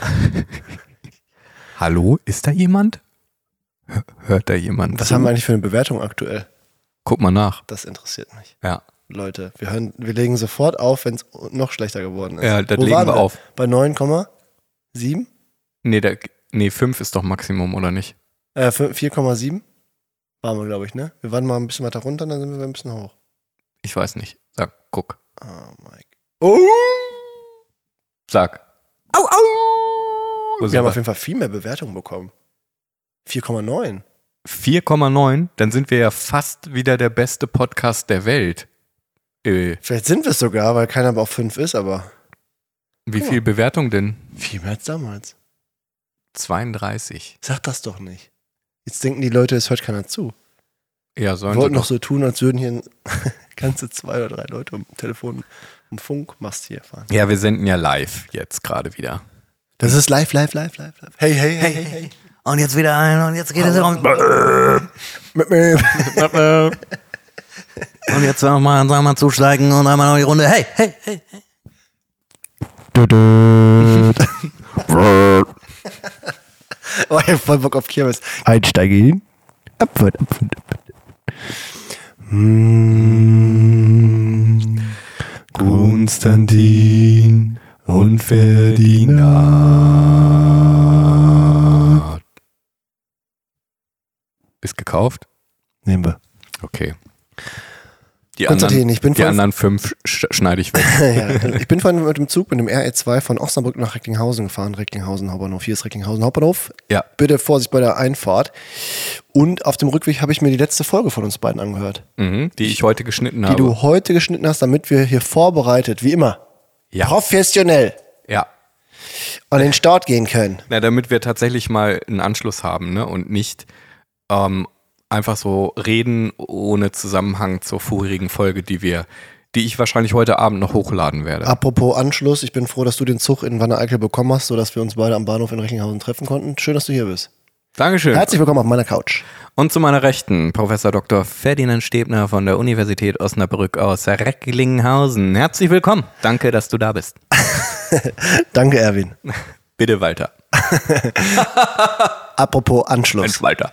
Hallo, ist da jemand? Hör- Hört da jemand? Was zu? haben wir eigentlich für eine Bewertung aktuell? Guck mal nach. Das interessiert mich. Ja. Leute, wir, hören, wir legen sofort auf, wenn es noch schlechter geworden ist. Ja, das Wo legen waren wir auf. Bei 9,7? Nee, der, nee, 5 ist doch Maximum, oder nicht? Äh, 4,7 waren wir, glaube ich, ne? Wir waren mal ein bisschen weiter runter, dann sind wir ein bisschen hoch. Ich weiß nicht. Sag, guck. Oh, Mike. Oh! Sag. Au, au! Wir haben auf jeden Fall viel mehr Bewertungen bekommen. 4,9. 4,9, dann sind wir ja fast wieder der beste Podcast der Welt. Äh, Vielleicht sind wir es sogar, weil keiner auf 5 ist, aber wie viel Bewertung denn? viel mehr als damals. 32. Sag das doch nicht. Jetzt denken die Leute, es hört keiner zu. Ja, Wir sollen wollten sie noch so tun, als würden hier ganze zwei oder drei Leute am Telefon, am Funkmast hier fahren. Ja, wir senden ja live jetzt gerade wieder. Das ist live, live, live, live, live. Hey, hey, hey, hey, hey. Und jetzt wieder ein und jetzt geht es um. Mir. Und jetzt nochmal mal zusteigen und einmal noch die Runde. Hey, hey, hey. Oh, ich hab voll Bock auf Kirmes. Einsteigen. Abfahrt, abfahrt, abfahrt. Hm. Konstantin und Ferdinand. Ist gekauft? Nehmen wir. Okay. Die Konstantin, anderen, ich bin die anderen fünf sch schneide ich weg. ja, ich bin vorhin mit dem Zug mit dem RE2 von Osnabrück nach Recklinghausen gefahren. Recklinghausen Hauptbahnhof. Hier ist Recklinghausen Hauptbahnhof. Ja. Bitte Vorsicht bei der Einfahrt. Und auf dem Rückweg habe ich mir die letzte Folge von uns beiden angehört, Mhm, die ich heute geschnitten die habe. du heute geschnitten hast, damit wir hier vorbereitet, wie immer, ja. professionell ja. an den Start gehen können. Na, damit wir tatsächlich mal einen Anschluss haben, ne? Und nicht ähm, einfach so reden ohne Zusammenhang zur vorherigen Folge, die wir, die ich wahrscheinlich heute Abend noch hochladen werde. Apropos Anschluss, ich bin froh, dass du den Zug in Wanne-Eickel bekommen hast, sodass wir uns beide am Bahnhof in Recklinghausen treffen konnten. Schön, dass du hier bist. Dankeschön. Herzlich willkommen auf meiner Couch. Und zu meiner Rechten, Professor Dr. Ferdinand Stebner von der Universität Osnabrück aus Recklinghausen. Herzlich willkommen. Danke, dass du da bist. Danke, Erwin. Bitte Walter. Apropos Anschluss. Mensch, Walter.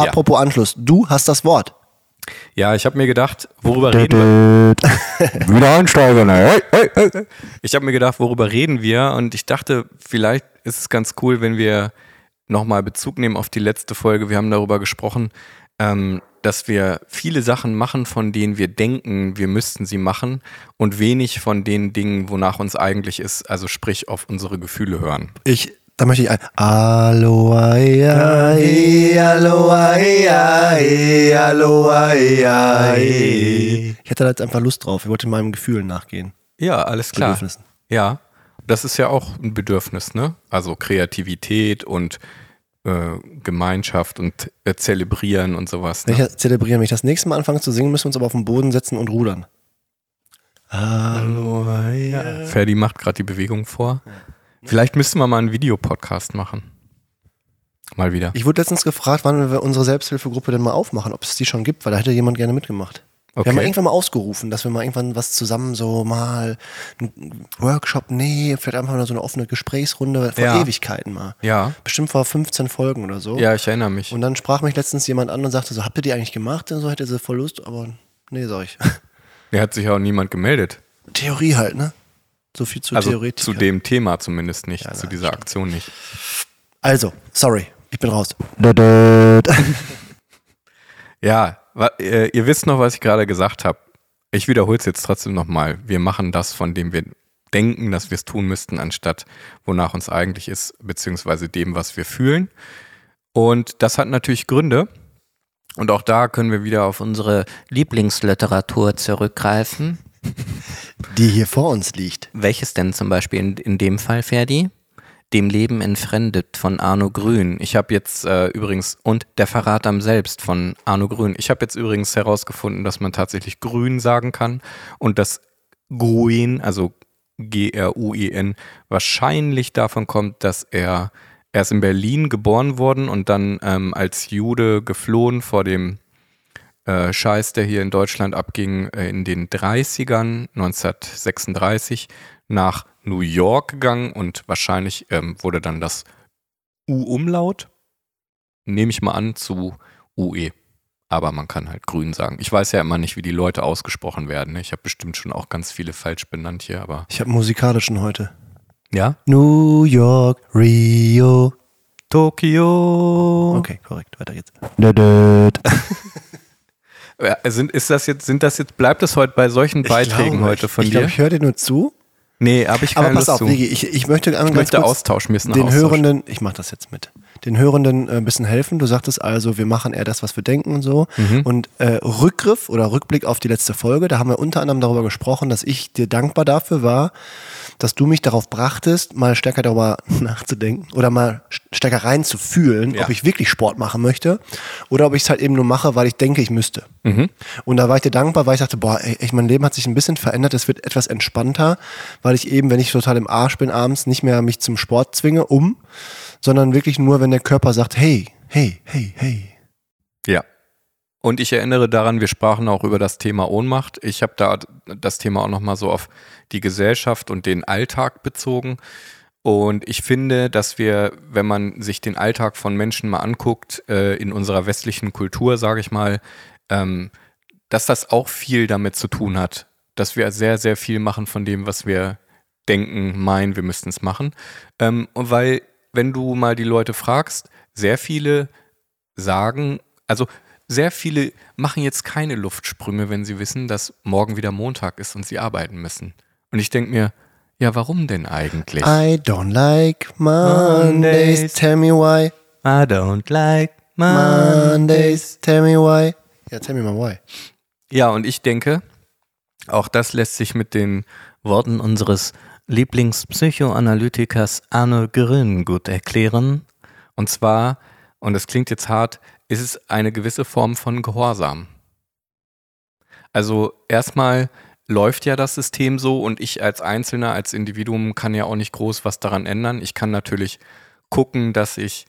Ja. Apropos Anschluss, du hast das Wort. Ja, ich habe mir gedacht, worüber reden wir? Wieder einsteigen. Hey, hey, hey. Ich habe mir gedacht, worüber reden wir? Und ich dachte, vielleicht ist es ganz cool, wenn wir nochmal Bezug nehmen auf die letzte Folge. Wir haben darüber gesprochen, ähm, dass wir viele Sachen machen, von denen wir denken, wir müssten sie machen und wenig von den Dingen, wonach uns eigentlich ist, also sprich auf unsere Gefühle hören. Ich, da möchte ich ein ia, aloha, ia, ia. Ich hätte da jetzt einfach Lust drauf. Ich wollte meinem Gefühl nachgehen. Ja, alles klar. Bedürfnissen. Ja, das ist ja auch ein Bedürfnis, ne? Also Kreativität und äh, Gemeinschaft und äh, Zelebrieren und sowas. Ne? ich zelebrieren, wenn ich das nächste Mal anfange zu singen, müssen wir uns aber auf den Boden setzen und rudern. Aloha, ia. Ferdi macht gerade die Bewegung vor. Vielleicht müssten wir mal einen Videopodcast machen. Mal wieder. Ich wurde letztens gefragt, wann wir unsere Selbsthilfegruppe denn mal aufmachen, ob es die schon gibt, weil da hätte jemand gerne mitgemacht. Wir haben mal Okay. irgendwann mal ausgerufen, dass wir mal irgendwann was zusammen so mal einen Workshop, nee, vielleicht einfach mal so eine offene Gesprächsrunde vor Ja. Ewigkeiten mal. Ja, Bestimmt vor 15 Folgen oder so. ja, ich erinnere mich. Und dann sprach mich letztens jemand an und sagte so, habt ihr die eigentlich gemacht? Und so hätte sie voll Lust, aber nee, sag ich. Der hat sich ja auch niemand gemeldet. Theorie halt, ne? So viel zu Also Theoretik. zu dem Thema zumindest nicht, Ja, zu nein, dieser stimmt. Aktion nicht. Also, sorry, ich bin raus. Ja, ihr wisst noch, was ich gerade gesagt habe. Ich wiederhole es jetzt trotzdem nochmal. Wir machen das, von dem wir denken, dass wir es tun müssten, anstatt wonach uns eigentlich ist, beziehungsweise dem, was wir fühlen. Und das hat natürlich Gründe. Und auch da können wir wieder auf unsere Lieblingsliteratur zurückgreifen. Die hier vor uns liegt. Welches denn zum Beispiel in, in dem Fall, Ferdi? Dem Leben entfremdet von Arno Grün. Ich habe jetzt äh, übrigens, und Der Verrat am Selbst von Arno Grün. Ich habe jetzt übrigens herausgefunden, dass man tatsächlich Grün sagen kann und dass Grün, also G-R-U-I-N, wahrscheinlich davon kommt, dass er, er ist in Berlin geboren worden und dann ähm, als Jude geflohen vor dem äh, Scheiß, der hier in Deutschland abging, äh, in den 30ern, 1936, nach New York gegangen und wahrscheinlich ähm, wurde dann das U-Umlaut, nehme ich mal an, zu UE. Aber man kann halt grün sagen. Ich weiß ja immer nicht, wie die Leute ausgesprochen werden. ne? Ich habe bestimmt schon auch ganz viele falsch benannt hier, aber. Ich habe musikalischen heute. Ja? New York, Rio. Tokio. Okay, korrekt. Weiter geht's. Sind, ist das jetzt, sind das jetzt, bleibt es heute bei solchen Beiträgen glaube, heute von ich, dir? Ich glaube, ich höre dir nur zu. Nee, habe ich keine Aber pass Lust auf, zu. Digi, ich, ich möchte ich möchte kurz Austausch, mir den Austausch. Hörenden, ich mache das jetzt mit, den Hörenden äh, ein bisschen helfen. Du sagtest also, wir machen eher das, was wir denken und so. Mhm. Und äh, Rückgriff oder Rückblick auf die letzte Folge, da haben wir unter anderem darüber gesprochen, dass ich dir dankbar dafür war, dass du mich darauf brachtest, mal stärker darüber nachzudenken oder mal st- stärker reinzufühlen, Ja. ob ich wirklich Sport machen möchte oder ob ich es halt eben nur mache, weil ich denke, ich müsste. Mhm. Und da war ich dir dankbar, weil ich dachte, boah, ey, echt, mein Leben hat sich ein bisschen verändert, es wird etwas entspannter, weil ich eben, wenn ich total im Arsch bin abends, nicht mehr mich zum Sport zwinge, um, sondern wirklich nur, wenn der Körper sagt, hey, hey, hey, hey. Ja. Und ich erinnere daran, wir sprachen auch über das Thema Ohnmacht. Ich habe da das Thema auch nochmal so auf die Gesellschaft und den Alltag bezogen. Und ich finde, dass wir, wenn man sich den Alltag von Menschen mal anguckt, äh, in unserer westlichen Kultur, sage ich mal, ähm, dass das auch viel damit zu tun hat, dass wir sehr, sehr viel machen von dem, was wir denken, meinen, wir müssten es machen. Ähm, weil, wenn du mal die Leute fragst, sehr viele sagen, also sehr viele machen jetzt keine Luftsprünge, wenn sie wissen, dass morgen wieder Montag ist und sie arbeiten müssen. Und ich denke mir, ja, warum denn eigentlich? I don't like Mondays, Mondays. tell me why. I don't like Mondays, tell me why. Ja, tell me mal why. Ja, und ich denke, auch das lässt sich mit den Worten unseres Lieblingspsychoanalytikers Arno Grün gut erklären. Und zwar, und das klingt jetzt hart, ist es eine gewisse Form von Gehorsam. Also erstmal läuft ja das System so und ich als Einzelner, als Individuum kann ja auch nicht groß was daran ändern. Ich kann natürlich gucken, dass ich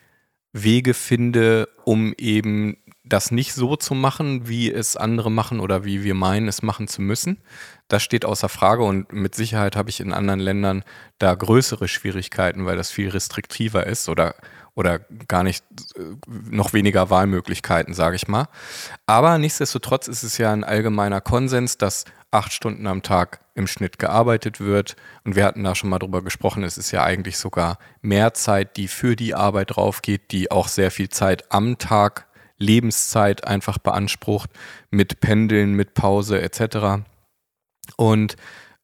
Wege finde, um eben das nicht so zu machen, wie es andere machen oder wie wir meinen, es machen zu müssen. Das steht außer Frage und mit Sicherheit habe ich in anderen Ländern da größere Schwierigkeiten, weil das viel restriktiver ist oder, oder gar nicht äh, noch weniger Wahlmöglichkeiten, sage ich mal. Aber nichtsdestotrotz ist es ja ein allgemeiner Konsens, dass acht Stunden am Tag im Schnitt gearbeitet wird. Und wir hatten da schon mal drüber gesprochen, es ist ja eigentlich sogar mehr Zeit, die für die Arbeit draufgeht, die auch sehr viel Zeit am Tag, Lebenszeit einfach beansprucht, mit Pendeln, mit Pause etc. Und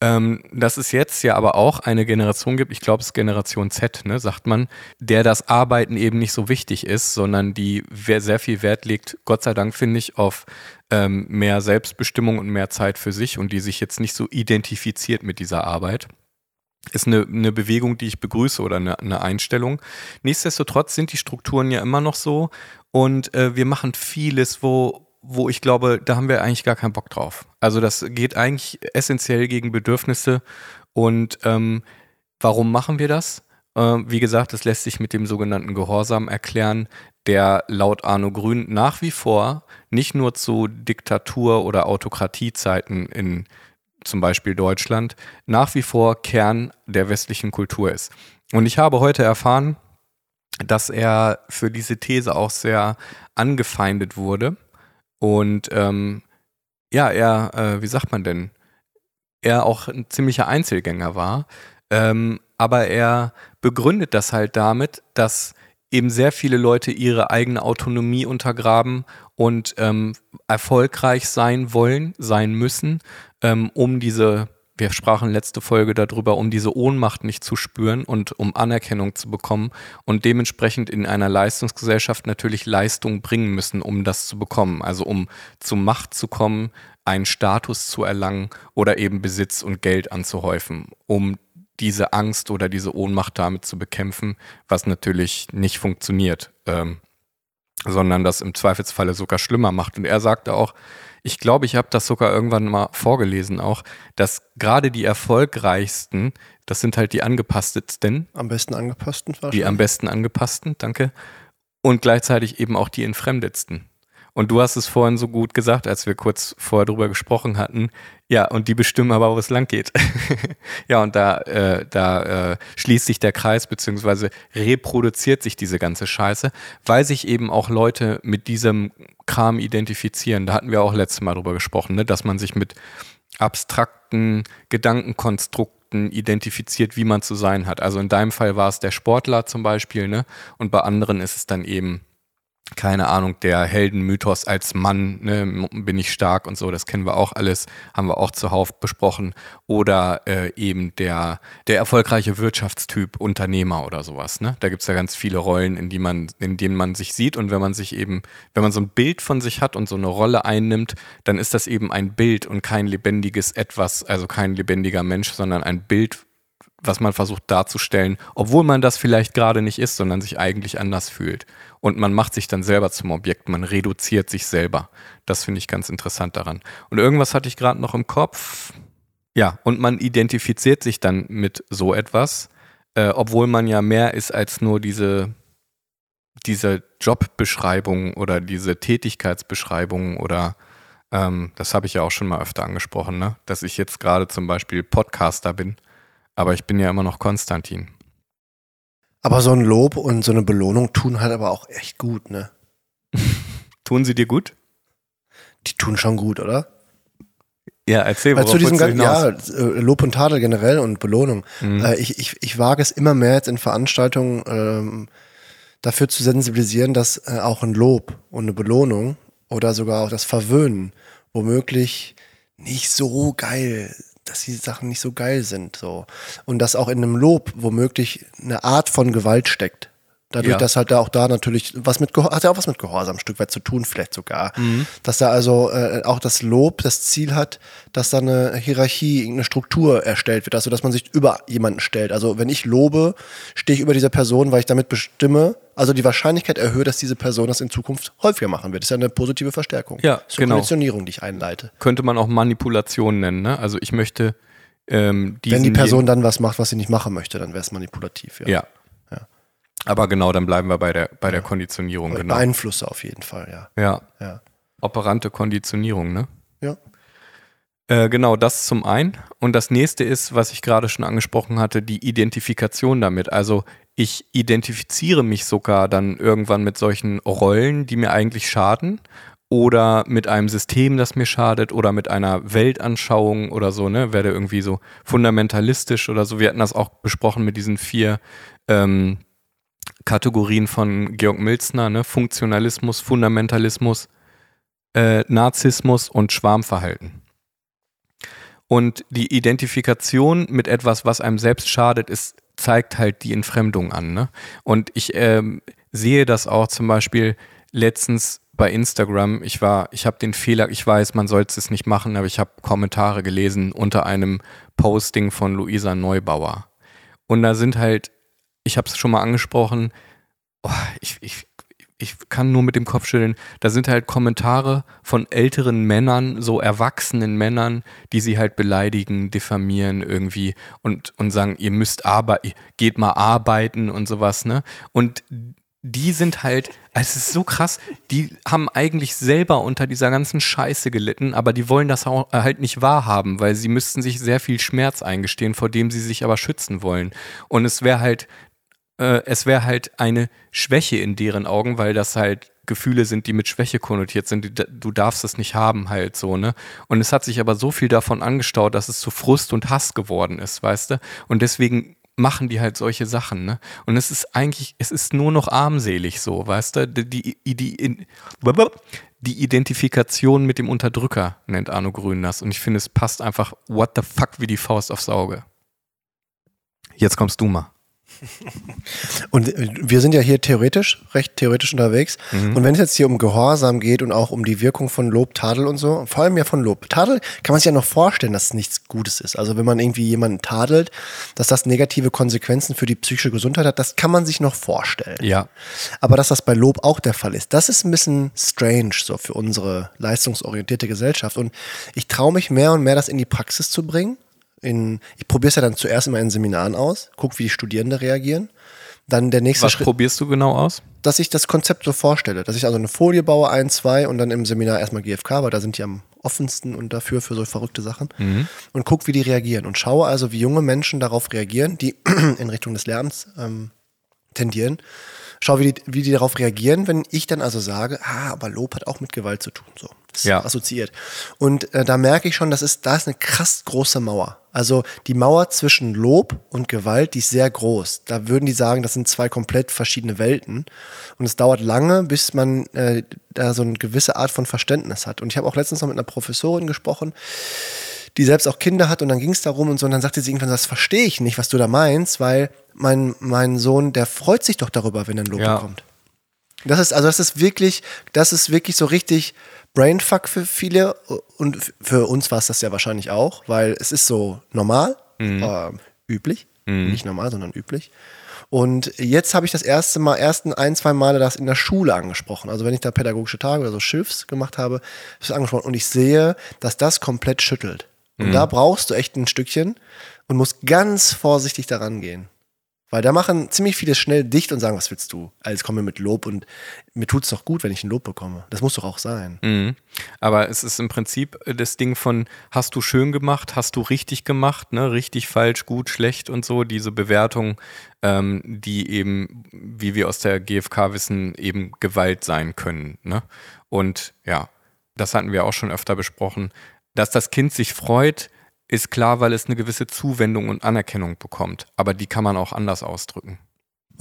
ähm, dass es jetzt ja aber auch eine Generation gibt, ich glaube es ist Generation Z, ne, sagt man, der das Arbeiten eben nicht so wichtig ist, sondern die sehr viel Wert legt, Gott sei Dank finde ich, auf ähm, mehr Selbstbestimmung und mehr Zeit für sich und die sich jetzt nicht so identifiziert mit dieser Arbeit. Ist eine, eine Bewegung, die ich begrüße oder eine, eine Einstellung. Nichtsdestotrotz sind die Strukturen ja immer noch so und äh, wir machen vieles, wo, wo ich glaube, da haben wir eigentlich gar keinen Bock drauf. Also das geht eigentlich essentiell gegen Bedürfnisse und ähm, warum machen wir das? Ähm, wie gesagt, das lässt sich mit dem sogenannten Gehorsam erklären, der laut Arno Grün nach wie vor nicht nur zu Diktatur- oder Autokratiezeiten in zum Beispiel Deutschland nach wie vor Kern der westlichen Kultur ist. Und ich habe heute erfahren, dass er für diese These auch sehr angefeindet wurde. Und ähm, ja, er, äh, wie sagt man denn, er auch ein ziemlicher Einzelgänger war. Ähm, aber er begründet das halt damit, dass eben sehr viele Leute ihre eigene Autonomie untergraben und ähm, erfolgreich sein wollen, sein müssen, ähm, um diese, wir sprachen letzte Folge darüber, um diese Ohnmacht nicht zu spüren und um Anerkennung zu bekommen und dementsprechend in einer Leistungsgesellschaft natürlich Leistung bringen müssen, um das zu bekommen. Also um zu Macht zu kommen, einen Status zu erlangen oder eben Besitz und Geld anzuhäufen, um diese Angst oder diese Ohnmacht damit zu bekämpfen, was natürlich nicht funktioniert, ähm, sondern das im Zweifelsfalle sogar schlimmer macht. Und er sagte auch, ich glaube, ich habe das sogar irgendwann mal vorgelesen auch, dass gerade die erfolgreichsten, das sind halt die angepasstesten, Am besten angepassten die am besten angepassten, danke, und gleichzeitig eben auch die entfremdetsten. Und du hast es vorhin so gut gesagt, als wir kurz vorher drüber gesprochen hatten. Ja, und die bestimmen aber, wo es lang geht. ja, und da, äh, da äh, schließt sich der Kreis, beziehungsweise reproduziert sich diese ganze Scheiße, weil sich eben auch Leute mit diesem Kram identifizieren. Da hatten wir auch letztes Mal drüber gesprochen, ne? dass man sich mit abstrakten Gedankenkonstrukten identifiziert, wie man zu sein hat. Also in deinem Fall war es der Sportler zum Beispiel, ne? Und bei anderen ist es dann eben keine Ahnung, der Heldenmythos als Mann, ne, bin ich stark und so, das kennen wir auch alles, haben wir auch zuhauf besprochen. Oder äh, eben der, der erfolgreiche Wirtschaftstyp, Unternehmer oder sowas. Ne? Da gibt es ja ganz viele Rollen, in, die man, in denen man sich sieht. Und wenn man sich eben, wenn man so ein Bild von sich hat und so eine Rolle einnimmt, dann ist das eben ein Bild und kein lebendiges Etwas, also kein lebendiger Mensch, sondern ein Bild was man versucht darzustellen, obwohl man das vielleicht gerade nicht ist, sondern sich eigentlich anders fühlt. Und man macht sich dann selber zum Objekt, man reduziert sich selber. Das finde ich ganz interessant daran. Und irgendwas hatte ich gerade noch im Kopf. Ja, und man identifiziert sich dann mit so etwas, äh, obwohl man ja mehr ist als nur diese, diese Jobbeschreibung oder diese Tätigkeitsbeschreibung oder ähm, das habe ich ja auch schon mal öfter angesprochen, ne? dass ich jetzt gerade zum Beispiel Podcaster bin aber ich bin ja immer noch Konstantin. Aber so ein Lob und so eine Belohnung tun halt aber auch echt gut, ne? tun sie dir gut? Die tun schon gut, oder? Ja, erzähl mal. zu diesem ganzen, ja, äh, Lob und Tadel generell und Belohnung. Mhm. Äh, ich, ich, ich wage es immer mehr jetzt in Veranstaltungen ähm, dafür zu sensibilisieren, dass äh, auch ein Lob und eine Belohnung oder sogar auch das Verwöhnen womöglich nicht so geil dass die Sachen nicht so geil sind. So. Und dass auch in einem Lob womöglich eine Art von Gewalt steckt. Dadurch, ja. dass halt da auch da natürlich was mit hat ja auch was mit Gehorsam ein Stück weit zu tun, vielleicht sogar. Mhm. Dass da also äh, auch das Lob das Ziel hat, dass da eine Hierarchie, eine Struktur erstellt wird, also dass man sich über jemanden stellt. Also wenn ich lobe, stehe ich über dieser Person, weil ich damit bestimme, also die Wahrscheinlichkeit erhöht, dass diese Person das in Zukunft häufiger machen wird. Das ist ja eine positive Verstärkung. Ja, das ist eine genau. Konditionierung, die ich einleite. Könnte man auch Manipulation nennen, ne? Also ich möchte ähm, Wenn die Person dann was macht, was sie nicht machen möchte, dann wäre es manipulativ, ja. ja. Aber genau, dann bleiben wir bei der, bei der Konditionierung. Genau. Beeinflusse auf jeden Fall, ja. Ja. ja. Operante Konditionierung, ne? Ja. Äh, genau, das zum einen. Und das nächste ist, was ich gerade schon angesprochen hatte, die Identifikation damit. Also ich identifiziere mich sogar dann irgendwann mit solchen Rollen, die mir eigentlich schaden oder mit einem System, das mir schadet oder mit einer Weltanschauung oder so, ne, werde irgendwie so fundamentalistisch oder so. Wir hatten das auch besprochen mit diesen vier ähm, Kategorien von Georg Milzner, ne? Funktionalismus, Fundamentalismus, äh, Narzissmus und Schwarmverhalten. Und die Identifikation mit etwas, was einem selbst schadet, ist, zeigt halt die Entfremdung an. Ne? Und ich ähm, sehe das auch zum Beispiel letztens bei Instagram. Ich war, ich habe den Fehler, ich weiß, man sollte es nicht machen, aber ich habe Kommentare gelesen unter einem Posting von Luisa Neubauer. Und da sind halt ich habe es schon mal angesprochen, oh, ich, ich, ich kann nur mit dem Kopf schütteln. Da sind halt Kommentare von älteren Männern, so erwachsenen Männern, die sie halt beleidigen, diffamieren irgendwie und, und sagen, ihr müsst arbeiten, geht mal arbeiten und sowas, ne? Und die sind halt, es ist so krass, die haben eigentlich selber unter dieser ganzen Scheiße gelitten, aber die wollen das auch halt nicht wahrhaben, weil sie müssten sich sehr viel Schmerz eingestehen, vor dem sie sich aber schützen wollen. Und es wäre halt äh, es wäre halt eine Schwäche in deren Augen, weil das halt Gefühle sind, die mit Schwäche konnotiert sind. Du darfst es nicht haben, halt so, ne? Und es hat sich aber so viel davon angestaut, dass es zu Frust und Hass geworden ist, weißt du? Und deswegen machen die halt solche Sachen, ne? Und es ist eigentlich, es ist nur noch armselig so, weißt du? Die, die, die, die Identifikation mit dem Unterdrücker nennt Arno Grün das. Und ich finde, es passt einfach what the fuck wie die Faust aufs Auge. Jetzt kommst du mal. Und wir sind ja hier theoretisch, recht theoretisch unterwegs. Mhm. Und wenn es jetzt hier um Gehorsam geht und auch um die Wirkung von Lob, Tadel und so, vor allem ja von Lob. Tadel kann man sich ja noch vorstellen, dass es nichts Gutes ist. Also wenn man irgendwie jemanden tadelt, dass das negative Konsequenzen für die psychische Gesundheit hat, das kann man sich noch vorstellen. Ja. Aber dass das bei Lob auch der Fall ist, das ist ein bisschen strange so für unsere leistungsorientierte Gesellschaft. Und ich traue mich mehr und mehr, das in die Praxis zu bringen in, ich probiere es ja dann zuerst immer in Seminaren aus, gucke, wie die Studierenden reagieren. Dann der nächste Was Schritt, probierst du genau aus? dass ich das Konzept so vorstelle, dass ich also eine Folie baue, ein, zwei und dann im Seminar erstmal GFK, weil da sind die am offensten und dafür für so verrückte Sachen und guck, wie die reagieren und schaue also, wie junge Menschen darauf reagieren, die in Richtung des Lärms ähm, tendieren. Schau, wie die, wie die darauf reagieren, wenn ich dann also sage, ah, aber Lob hat auch mit Gewalt zu tun. So, Ja. assoziiert. Und äh, da merke ich schon, das ist, da ist eine krass große Mauer. Also die Mauer zwischen Lob und Gewalt, die ist sehr groß. Da würden die sagen, das sind zwei komplett verschiedene Welten. Und es dauert lange, bis man äh, da so eine gewisse Art von Verständnis hat. Und ich habe auch letztens noch mit einer Professorin gesprochen, die selbst auch Kinder hat und dann ging es darum und so und dann sagte sie irgendwann, das verstehe ich nicht, was du da meinst, weil mein, mein Sohn, der freut sich doch darüber, wenn er ein Lob Ja. bekommt. Das ist, also das ist wirklich, das ist wirklich so richtig Brainfuck für viele und f- für uns war es das ja wahrscheinlich auch, weil es ist so normal, äh, üblich, nicht normal, sondern üblich. Und jetzt habe ich das erste Mal, ersten ein, zwei Male das in der Schule angesprochen. Also wenn ich da pädagogische Tage oder so Schiffs gemacht habe, habe ich das angesprochen und ich sehe, dass das komplett schüttelt. Und da brauchst du echt ein Stückchen und musst ganz vorsichtig daran gehen. Weil da machen ziemlich viele schnell dicht und sagen, was willst du? Als komme mit Lob und mir tut's doch gut, wenn ich ein Lob bekomme. Das muss doch auch sein. Mhm. Aber es ist im Prinzip äh, das Ding von, hast du schön gemacht, hast du richtig gemacht, ne? richtig, falsch, gut, schlecht und so, diese Bewertung, ähm, die eben, wie wir aus der GfK wissen, eben Gewalt sein können. Ne? Und ja, das hatten wir auch schon öfter besprochen, dass das Kind sich freut, ist klar, weil es eine gewisse Zuwendung und Anerkennung bekommt. Aber die kann man auch anders ausdrücken.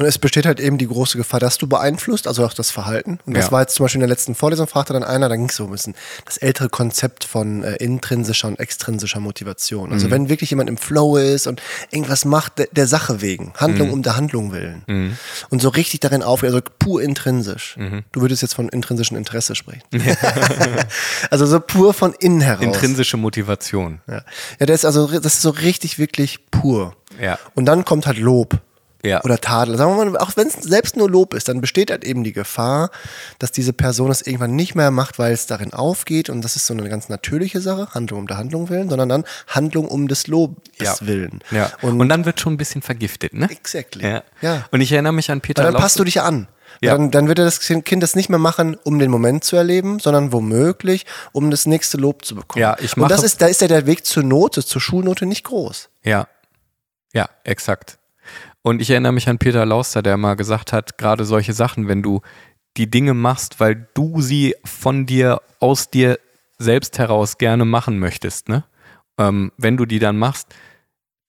Und es besteht halt eben die große Gefahr, dass du beeinflusst, also auch das Verhalten. Und das Ja. war jetzt zum Beispiel in der letzten Vorlesung, fragte dann einer, da ging es so ein bisschen das ältere Konzept von äh, intrinsischer und extrinsischer Motivation. Also wenn wirklich jemand im Flow ist und irgendwas macht, der, der Sache wegen, Handlung um der Handlung willen. Und so richtig darin aufgeht, also pur intrinsisch. Du würdest jetzt von intrinsischem Interesse sprechen. also so pur von innen heraus. Intrinsische Motivation. Ja, ja das, ist also, das ist so richtig, wirklich pur. Ja. Und dann kommt halt Lob. Ja. Oder Tadel. Sagen wir mal, auch wenn es selbst nur Lob ist, dann besteht halt eben die Gefahr, dass diese Person es irgendwann nicht mehr macht, weil es darin aufgeht. Und das ist so eine ganz natürliche Sache, Handlung um der Handlung willen, sondern dann Handlung um des Lobes Ja. willen. Ja. Und, Und, dann wird schon ein bisschen vergiftet, ne? exactly. Ja. ja. Und ich erinnere mich an Peter Weil dann passt du dich an. Ja. Dann, dann wird er das Kind das nicht mehr machen, um den Moment zu erleben, sondern womöglich, um das nächste Lob zu bekommen. Ja, ich Und das mache- ist, da ist ja der Weg zur Note, zur Schulnote nicht groß. Ja, ja, exakt. Und ich erinnere mich an Peter Lauster, der mal gesagt hat, gerade solche Sachen, wenn du die Dinge machst, weil du sie von dir, aus dir selbst heraus gerne machen möchtest, ne? Ähm, wenn du die dann machst,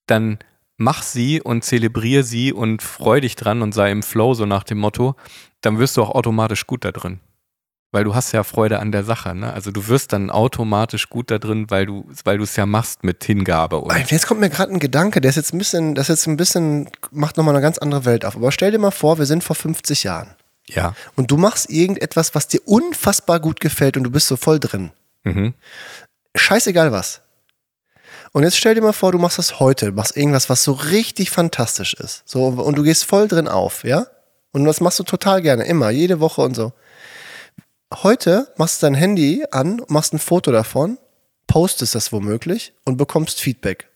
dann mach sie und zelebriere sie und freu dich dran und sei im Flow, so nach dem Motto, dann wirst du auch automatisch gut da drin. Weil du hast ja Freude an der Sache, ne? Also du wirst dann automatisch gut da drin, weil du, weil du es ja machst mit Hingabe und Jetzt kommt mir gerade ein Gedanke, der ist jetzt ein bisschen, das ist jetzt ein bisschen, macht nochmal eine ganz andere Welt auf. Aber stell dir mal vor, wir sind vor 50 Jahren. ja. Und du machst irgendetwas, was dir unfassbar gut gefällt und du bist so voll drin. Mhm. Scheißegal was. Und jetzt stell dir mal vor, du machst das heute, machst irgendwas, was so richtig fantastisch ist. So, und du gehst voll drin auf, ja? Und das machst du total gerne, immer, jede Woche und so. Heute machst du dein Handy an, machst ein Foto davon, postest das womöglich und bekommst Feedback.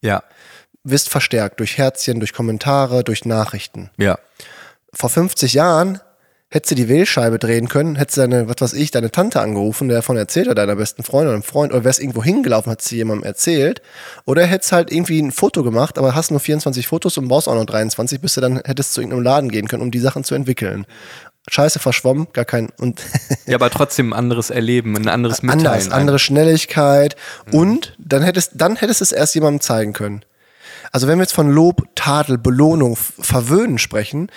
Ja, Wirst verstärkt durch Herzchen, durch Kommentare, durch Nachrichten. ja, Vor 50 Jahren hättest du die Wählscheibe drehen können, hättest du deine, was weiß ich, deine Tante angerufen, der davon erzählt hat, deiner besten Freundin oder einem Freund, oder wärst irgendwo hingelaufen, hat sie jemandem erzählt, oder hättest halt irgendwie ein Foto gemacht, aber hast nur 24 Fotos und brauchst auch noch 23, bis du dann hättest zu irgendeinem Laden gehen können, um die Sachen zu entwickeln. Scheiße verschwommen, gar kein, und ja, aber trotzdem ein anderes Erleben, ein anderes Mitteilen. anders, andere Schnelligkeit und dann hättest, dann hättest du es erst jemandem zeigen können. Also wenn wir jetzt von Lob, Tadel, Belohnung, Verwöhnen sprechen,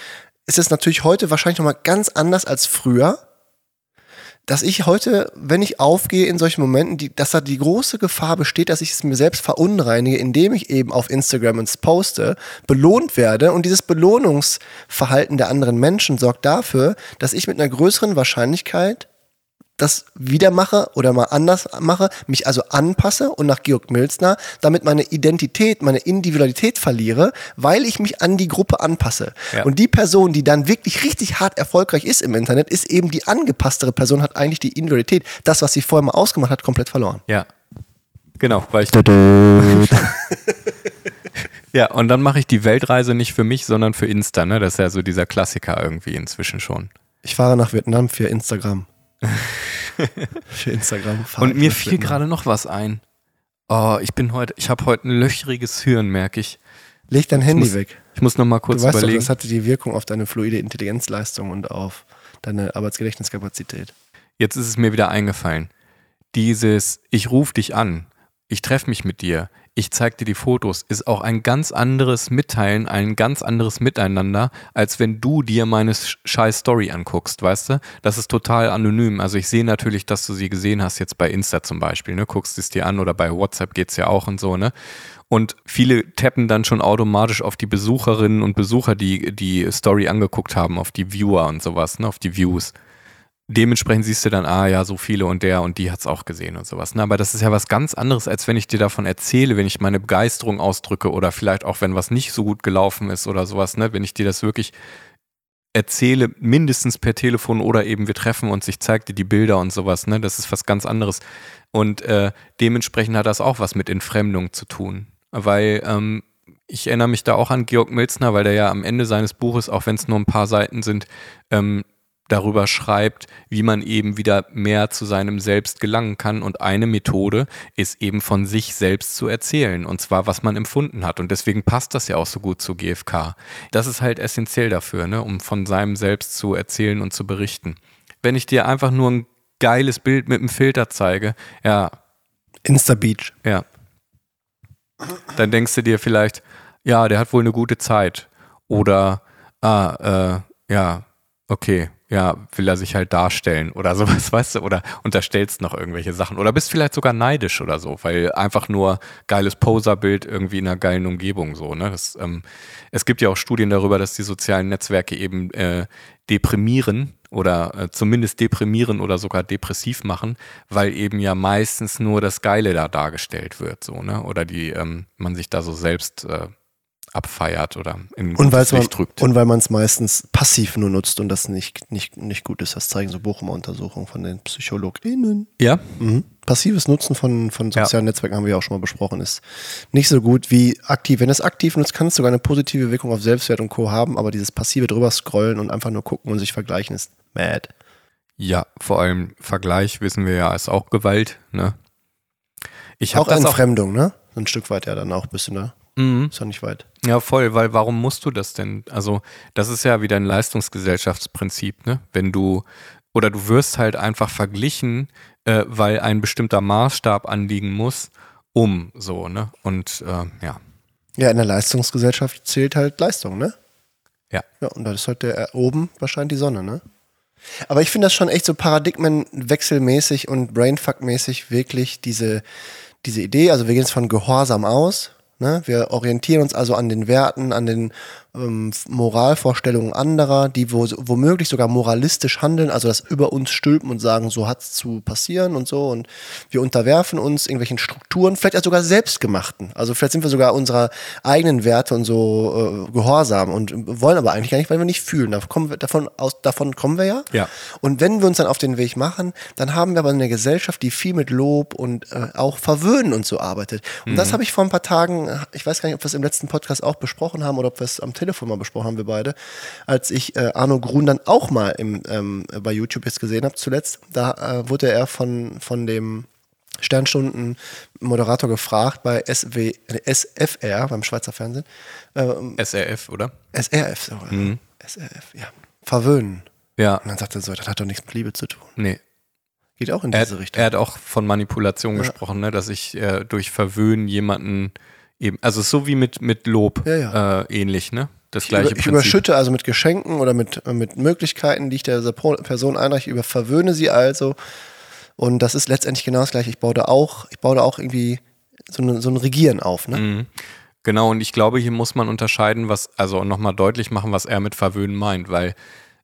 ist es natürlich heute wahrscheinlich nochmal ganz anders als früher, dass ich heute, wenn ich aufgehe in solchen Momenten, die, dass da die große Gefahr besteht, dass ich es mir selbst verunreinige, indem ich eben auf Instagram es poste, belohnt werde. Und dieses Belohnungsverhalten der anderen Menschen sorgt dafür, dass ich mit einer größeren Wahrscheinlichkeit das wieder mache oder mal anders mache, mich also anpasse und nach Georg Milzner damit meine Identität, meine Individualität verliere, weil ich mich an die Gruppe anpasse. Ja. Und die Person, die dann wirklich richtig hart erfolgreich ist im Internet, ist eben die angepasstere Person, hat eigentlich die Individualität, das, was sie vorher mal ausgemacht hat, komplett verloren. Ja. Genau, weil ich. Ja, und dann mache ich die Weltreise nicht für mich, sondern für Insta, ne? Das ist ja so dieser Klassiker irgendwie inzwischen schon. Ich fahre nach Vietnam für Instagram. für Instagram. Und ich mir fiel gerade noch was ein. Oh, ich bin heute, ich habe heute ein löchriges Hirn, merke ich. Leg dein Handy muss weg. Ich muss noch mal kurz du weißt doch, überlegen. das hatte die Wirkung auf deine fluide Intelligenzleistung und auf deine Arbeitsgedächtniskapazität. Jetzt ist es mir wieder eingefallen. Dieses, ich rufe dich an, ich treffe mich mit dir, ich zeig dir die Fotos, ist auch ein ganz anderes Mitteilen, ein ganz anderes Miteinander, als wenn du dir meine sch- scheiß Story anguckst, weißt du? Das ist total anonym. Also ich sehe natürlich, dass du sie gesehen hast, jetzt bei Insta zum Beispiel, ne? Guckst es dir an oder bei WhatsApp geht's ja auch und so, ne? Und viele tappen dann schon automatisch auf die Besucherinnen und Besucher, die die Story angeguckt haben, auf die Viewer und sowas, ne? Auf die Views dementsprechend siehst du dann, ah ja, so viele und der und die hat's auch gesehen und sowas. Ne? Aber das ist ja was ganz anderes, als wenn ich dir davon erzähle, wenn ich meine Begeisterung ausdrücke oder vielleicht auch, wenn was nicht so gut gelaufen ist oder sowas, ne? wenn ich dir das wirklich erzähle, mindestens per Telefon oder eben wir treffen uns, ich zeig dir die Bilder und sowas, ne? Das ist was ganz anderes. Und äh, dementsprechend hat das auch was mit Entfremdung zu tun. Weil ähm, ich erinnere mich da auch an Georg Milzner, weil der ja am Ende seines Buches, auch wenn es nur ein paar Seiten sind, ähm, darüber schreibt, wie man eben wieder mehr zu seinem Selbst gelangen kann. Und eine Methode ist eben von sich selbst zu erzählen. Und zwar, was man empfunden hat. Und deswegen passt das ja auch so gut zu GFK. Das ist halt essentiell dafür, ne? um von seinem Selbst zu erzählen und zu berichten. Wenn ich dir einfach nur ein geiles Bild mit einem Filter zeige, ja, Insta Beach. ja. Dann denkst du dir vielleicht, ja, der hat wohl eine gute Zeit. Oder, ah, äh, ja, okay, ja, will er sich halt darstellen oder sowas, weißt du, oder unterstellst noch irgendwelche Sachen oder bist vielleicht sogar neidisch oder so, weil einfach nur geiles Poserbild irgendwie in einer geilen Umgebung so, ne? Das, ähm, es gibt ja auch Studien darüber, dass die sozialen Netzwerke eben äh, deprimieren oder äh, zumindest deprimieren oder sogar depressiv machen, weil eben ja meistens nur das Geile da dargestellt wird, so, ne? Oder die, ähm, man sich da so selbst äh, abfeiert oder in Und, gutes man, drückt. und weil man es meistens passiv nur nutzt und das nicht, nicht, nicht gut ist. Das zeigen so Bochumer Untersuchungen von den PsychologInnen. ja? Mhm. Passives Nutzen von, von sozialen Netzwerken haben wir ja auch schon mal besprochen, ist nicht so gut wie aktiv. Wenn es aktiv nutzt, kann es sogar eine positive Wirkung auf Selbstwert und Co. haben, aber dieses passive drüber scrollen und einfach nur gucken und sich vergleichen ist mad. Ja, vor allem Vergleich wissen wir ja, ist auch Gewalt, ne? Ich Auch das auch. Entfremdung, ne? Ein Stück weit ja dann auch ein bisschen, ne? Mhm. Ist ja nicht weit. Ja, voll, weil warum musst du das denn? Also, das ist ja wieder ein Leistungsgesellschaftsprinzip, ne? Wenn du, oder du wirst halt einfach verglichen, äh, weil ein bestimmter Maßstab anliegen muss, um so, ne? Und äh, ja. Ja, in der Leistungsgesellschaft zählt halt Leistung, ne? Ja. Ja, und da ist halt der äh, oben wahrscheinlich die Sonne, ne? Aber ich finde das schon echt so paradigmenwechselmäßig und brainfuck-mäßig wirklich diese, diese Idee. Also wir gehen jetzt von Gehorsam aus. Ne? Wir orientieren uns also an den Werten, an den ähm, Moralvorstellungen anderer, die wo, womöglich sogar moralistisch handeln, also das über uns stülpen und sagen, so hat's zu passieren und so. Und wir unterwerfen uns irgendwelchen Strukturen, vielleicht auch sogar selbstgemachten. Also vielleicht sind wir sogar unserer eigenen Werte und so äh, gehorsam und wollen aber eigentlich gar nicht, weil wir nicht fühlen. Da kommen wir, davon, aus, davon kommen wir ja. Ja. Und wenn wir uns dann auf den Weg machen, dann haben wir aber eine Gesellschaft, die viel mit Lob und äh, auch Verwöhnen und so arbeitet. Und das habe ich vor ein paar Tagen, ich weiß gar nicht, ob wir es im letzten Podcast auch besprochen haben oder ob wir es am Telefon mal besprochen haben, wir beide, als ich äh, Arno Grun dann auch mal im, ähm, bei YouTube jetzt gesehen habe zuletzt. Da äh, wurde er von, von dem Sternstunden-Moderator gefragt bei SW, äh, SFR, beim Schweizer Fernsehen. Ähm, SRF, oder? SRF sogar. SRF, ja. Verwöhnen. Ja. Und dann sagt er so, das hat doch nichts mit Liebe zu tun. Nee. Geht auch in Er, diese hat- Richtung. er hat auch von Manipulation Ja. gesprochen, ne? dass ich äh, durch Verwöhnen jemanden eben, also so wie mit, mit Lob Ja, ja. Äh, ähnlich, ne? Das ich, gleiche über, ich Prinzip. überschütte also mit Geschenken oder mit, mit Möglichkeiten, die ich Pro- Person einreiche, über verwöhne sie also. Und das ist letztendlich genau das gleiche. Ich baue da auch, ich baue da auch irgendwie so, eine, so ein Regieren auf. Ne? Mhm. Genau, und ich glaube, hier muss man unterscheiden, was, also nochmal deutlich machen, was er mit verwöhnen meint, weil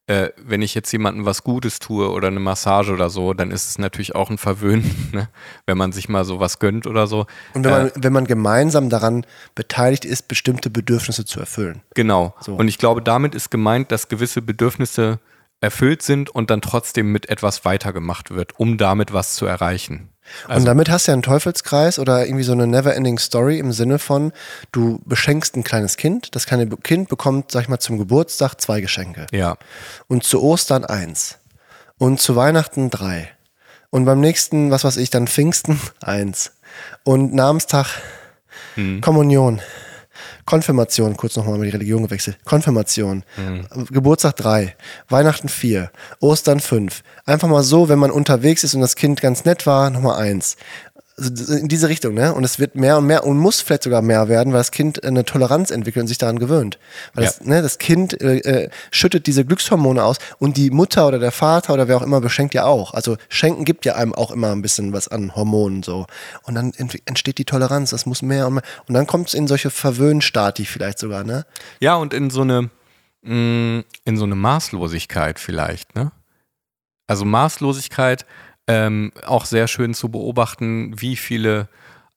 äh, wenn ich jetzt jemandem was Gutes tue oder eine Massage oder so, dann ist es natürlich auch ein Verwöhnen, ne? wenn man sich mal sowas gönnt oder so. Und wenn Äh, man, wenn man gemeinsam daran beteiligt ist, bestimmte Bedürfnisse zu erfüllen. Genau. So. Und ich glaube, damit ist gemeint, dass gewisse Bedürfnisse erfüllt sind und dann trotzdem mit etwas weitergemacht wird, um damit was zu erreichen. Und Also- damit hast du ja einen Teufelskreis oder irgendwie so eine never-ending Story im Sinne von, du beschenkst ein kleines Kind, das kleine Kind bekommt, sag ich mal, zum Geburtstag zwei Geschenke. Ja. Und zu Ostern eins. Und zu Weihnachten drei. Und beim nächsten, was weiß ich, dann Pfingsten eins. Und Namenstag Kommunion. Konfirmation, kurz nochmal mal die Religion gewechselt. Konfirmation. Geburtstag drei. Weihnachten vier. Ostern fünf. Einfach mal so, wenn man unterwegs ist und das Kind ganz nett war, nochmal eins. Also in diese Richtung, ne? Und es wird mehr und mehr und muss vielleicht sogar mehr werden, weil das Kind eine Toleranz entwickelt und sich daran gewöhnt. Weil das, Ja. ne, das Kind äh, äh, schüttet diese Glückshormone aus und die Mutter oder der Vater oder wer auch immer beschenkt ja auch. Also Schenken gibt ja einem auch immer ein bisschen was an Hormonen so. Und dann ent entsteht die Toleranz, das muss mehr und mehr. Und dann kommt es in solche Verwöhnstati vielleicht sogar, ne? Ja, und in so eine, mh, in so eine Maßlosigkeit vielleicht, ne? Also Maßlosigkeit, ähm, auch sehr schön zu beobachten, wie viele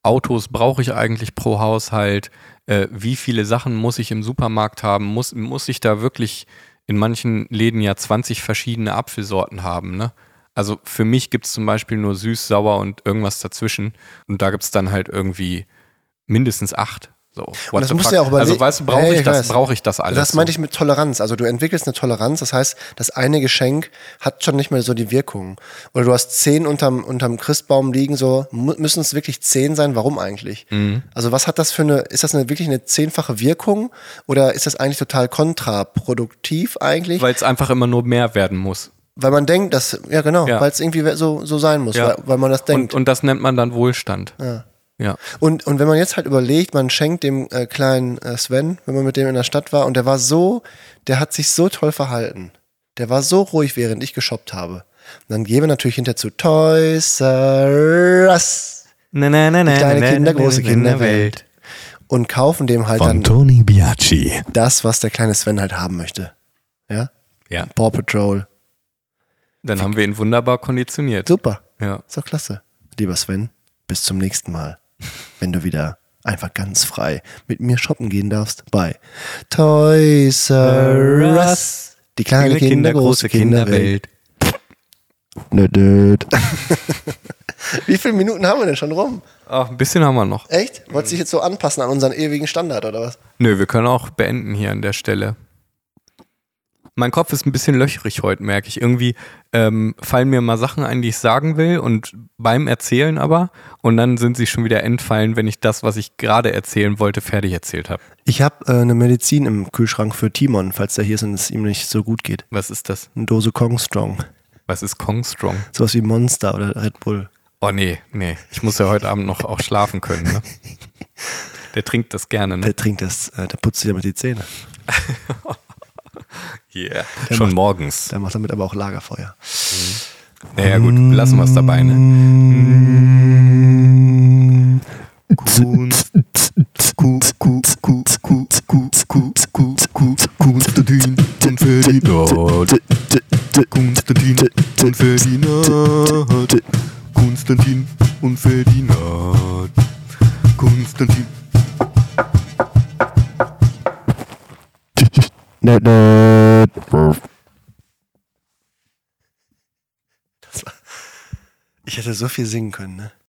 Autos brauche ich eigentlich pro Haushalt, äh, wie viele Sachen muss ich im Supermarkt haben, muss, muss ich da wirklich in manchen Läden ja 20 verschiedene Apfelsorten haben, ne? Also für mich gibt es zum Beispiel nur süß, sauer und irgendwas dazwischen. Und da gibt es dann halt irgendwie mindestens acht. So, what das musst du ja auch überlegen. Also weißt du, brauche Hey, ich das, brauche ich das alles? Das meinte ich mit Toleranz. Also du entwickelst eine Toleranz, das heißt, das eine Geschenk hat schon nicht mehr so die Wirkung. Oder du hast zehn unterm, unterm Christbaum liegen, so müssen es wirklich zehn sein, warum eigentlich? Mhm. Also was hat das für eine, ist das eine, wirklich eine zehnfache Wirkung oder ist das eigentlich total kontraproduktiv eigentlich? Weil, Weil es einfach immer nur mehr werden muss. man denkt, dass, ja genau, Ja. weil es irgendwie so, so sein muss, Ja. weil, weil man das denkt. Und, und das nennt man dann Wohlstand. Ja. Ja. Und, und wenn man jetzt halt überlegt, man schenkt dem äh, kleinen äh, Sven, wenn man mit dem in der Stadt war, und der war so, der hat sich so toll verhalten. Der war so ruhig, während ich geshoppt habe. Und dann gehen wir natürlich hinter zu Toys R Us Ne, ne, ne, ne, kleine ne, Kinder, ne, große ne, Kinderwelt. und kaufen dem halt Von dann Tony Biaggi. das, was der kleine Sven halt haben möchte. Ja? Ja. Paw Patrol. Dann haben wir ihn wunderbar konditioniert. Super. Ja. Ist doch klasse. Lieber Sven, bis zum nächsten Mal. Wenn du wieder einfach ganz frei mit mir shoppen gehen darfst bei Toys R Us. Die kleine Kinder, große Kinderwelt. Nöd. Wie viele Minuten haben wir denn schon rum? Ach, ein bisschen haben wir noch. Echt? Wolltest du dich jetzt so anpassen an unseren ewigen Standard oder was? Nö, wir können auch beenden hier an der Stelle. Mein Kopf ist ein bisschen löchrig heute, merke ich. Irgendwie ähm, fallen mir mal Sachen ein, die ich sagen will und beim Erzählen aber. Und dann sind sie schon wieder entfallen, wenn ich das, was ich gerade erzählen wollte, fertig erzählt habe. Ich habe äh, eine Medizin im Kühlschrank für Timon, falls der hier ist und es ihm nicht so gut geht. Was ist das? Eine Dose Kong Strong. Was ist Kong Strong? Sowas wie Monster oder Red Bull. Oh nee, nee. Ich muss ja heute Abend noch auch schlafen können. Ne? Der trinkt das gerne, ne? Der trinkt das, äh, der putzt sich damit die Zähne. Yeah. Schon morgens. Der macht damit aber auch Lagerfeuer. Naja gut, lassen wir es dabei, ne? Kunst, Kunst, Kunst, Kunst, Kunst, Kunst, Kunst, Kunst, Kunst, Konstantin und Ferdinand. Konstantin und Ferdinand. Konstantin und Ferdinand. Konstantin. Ich hätte so viel singen können, ne?